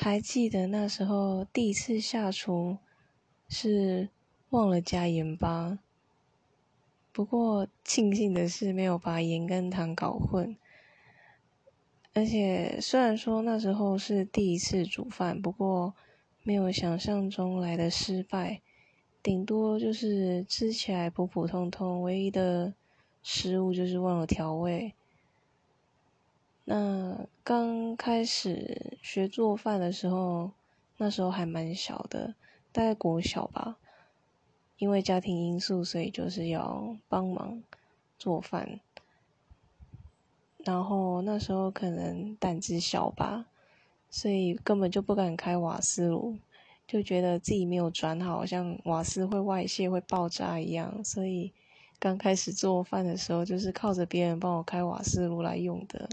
还记得那时候第一次下厨是忘了加盐巴，不过庆幸的是没有把盐跟糖搞混。而且虽然说那时候是第一次煮饭，不过没有想象中来的失败，顶多就是吃起来普普通通，唯一的失误就是忘了调味。那刚开始学做饭的时候，那时候还蛮小的，大概国小吧，因为家庭因素，所以就是要帮忙做饭。然后那时候可能胆子小吧，所以根本就不敢开瓦斯炉，就觉得自己没有转好，像瓦斯会外泄会爆炸一样。所以刚开始做饭的时候，就是靠着别人帮我开瓦斯炉来用的。